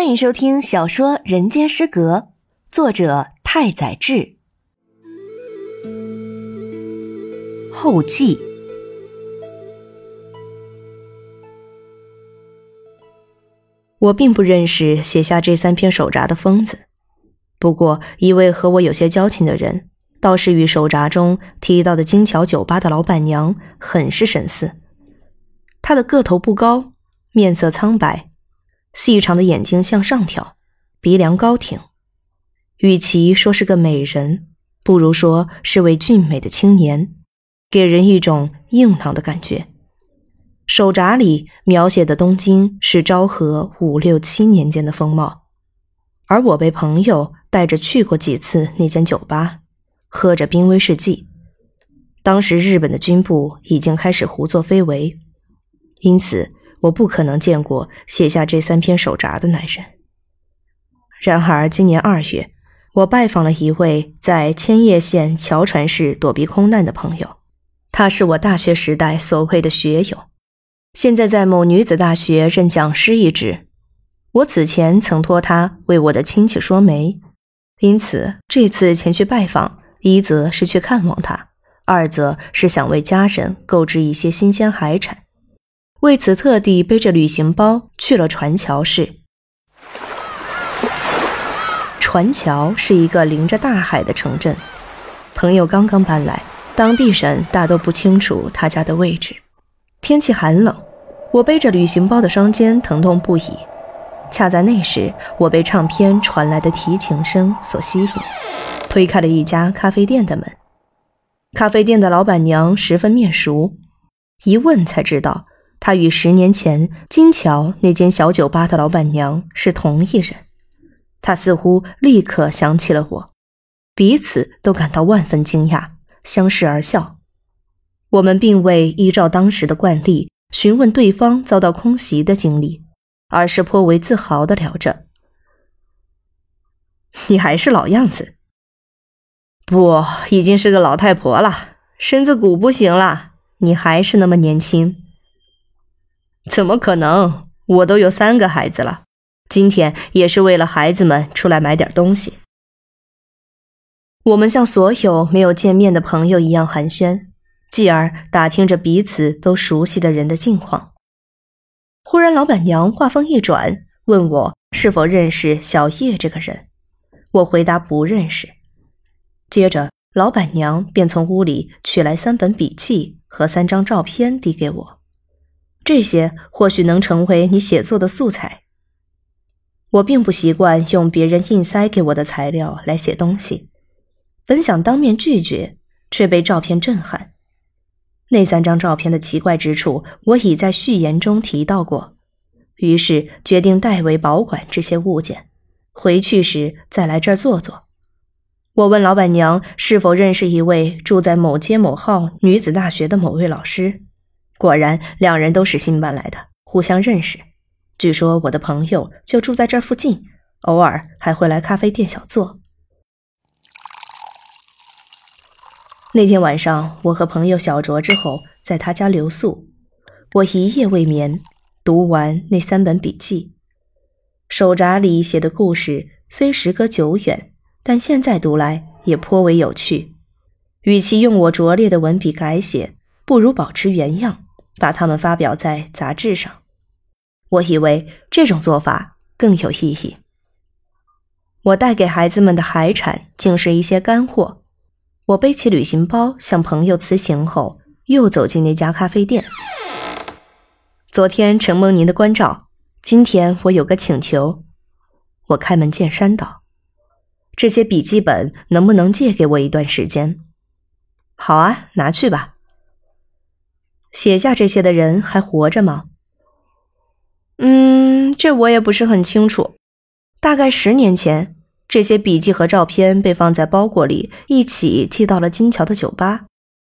欢迎收听小说《人间失格》，作者太宰治。后记。我并不认识写下这三篇手札的疯子，不过一位和我有些交情的人，倒是与手札中提到的金桥酒吧的老板娘很是神似。她的个头不高，面色苍白。细长的眼睛向上挑，鼻梁高挺，与其说是个美人，不如说是位俊美的青年，给人一种硬朗的感觉。手札里描写的东京是昭和五六七年间的风貌，而我被朋友带着去过几次那间酒吧，喝着冰威士忌。当时日本的军部已经开始胡作非为，因此。我不可能见过写下这三篇手札的男人。然而，今年二月，我拜访了一位在千叶县桥船市躲避空难的朋友，他是我大学时代所谓的学友，现在在某女子大学任讲师一职。我此前曾托他为我的亲戚说媒，因此这次前去拜访，一则是去看望他，二则是想为家人购置一些新鲜海产。为此，特地背着旅行包去了船桥市。船桥是一个临着大海的城镇，朋友刚刚搬来，当地人大都不清楚他家的位置。天气寒冷，我背着旅行包的双肩疼痛不已。恰在那时，我被唱片传来的提琴声所吸引，推开了一家咖啡店的门。咖啡店的老板娘十分面熟，一问才知道。他与十年前金桥那间小酒吧的老板娘是同一人，他似乎立刻想起了我，彼此都感到万分惊讶，相视而笑。我们并未依照当时的惯例询问对方遭到空袭的经历，而是颇为自豪地聊着：“你还是老样子，不，已经是个老太婆了，身子骨不行了，你还是那么年轻。”怎么可能？我都有三个孩子了，今天也是为了孩子们出来买点东西。我们像所有没有见面的朋友一样寒暄，继而打听着彼此都熟悉的人的近况。忽然，老板娘话锋一转，问我是否认识小叶这个人。我回答不认识。接着，老板娘便从屋里取来三本笔记和三张照片递给我。这些或许能成为你写作的素材。我并不习惯用别人硬塞给我的材料来写东西，本想当面拒绝，却被照片震撼。那三张照片的奇怪之处，我已在序言中提到过，于是决定代为保管这些物件，回去时再来这儿坐坐。我问老板娘是否认识一位住在某街某号女子大学的某位老师。果然，两人都是新搬来的，互相认识。据说我的朋友就住在这附近，偶尔还会来咖啡店小坐。那天晚上，我和朋友小酌之后，在他家留宿。我一夜未眠，读完那三本笔记。手札里写的故事虽时隔久远，但现在读来也颇为有趣。与其用我拙劣的文笔改写，不如保持原样。把它们发表在杂志上，我以为这种做法更有意义。我带给孩子们的海产竟是一些干货。我背起旅行包向朋友辞行后，又走进那家咖啡店。昨天承蒙您的关照，今天我有个请求。我开门见山道：“这些笔记本能不能借给我一段时间？”“好啊，拿去吧。”写下这些的人还活着吗？嗯，这我也不是很清楚。大概十年前，这些笔记和照片被放在包裹里，一起寄到了金桥的酒吧。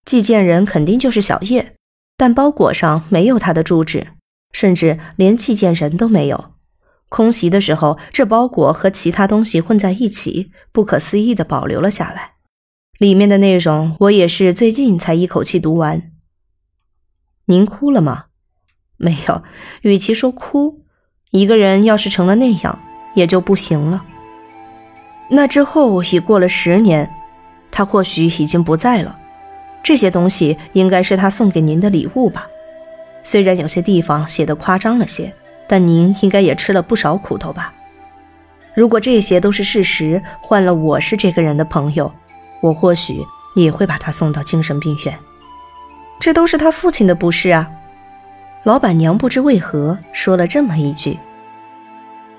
寄件人肯定就是小叶，但包裹上没有他的住址，甚至连寄件人都没有。空袭的时候，这包裹和其他东西混在一起，不可思议地保留了下来。里面的内容，我也是最近才一口气读完。您哭了吗？没有。与其说哭，一个人要是成了那样，也就不行了。那之后已过了十年，他或许已经不在了。这些东西应该是他送给您的礼物吧？虽然有些地方写的夸张了些，但您应该也吃了不少苦头吧？如果这些都是事实，换了我是这个人的朋友，我或许也会把他送到精神病院。这都是他父亲的不是啊！老板娘不知为何说了这么一句。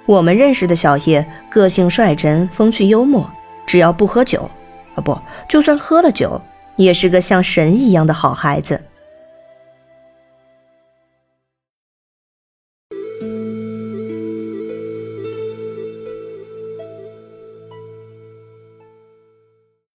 我们认识的小叶，个性率真，风趣幽默，只要不喝酒，啊不，就算喝了酒，也是个像神一样的好孩子。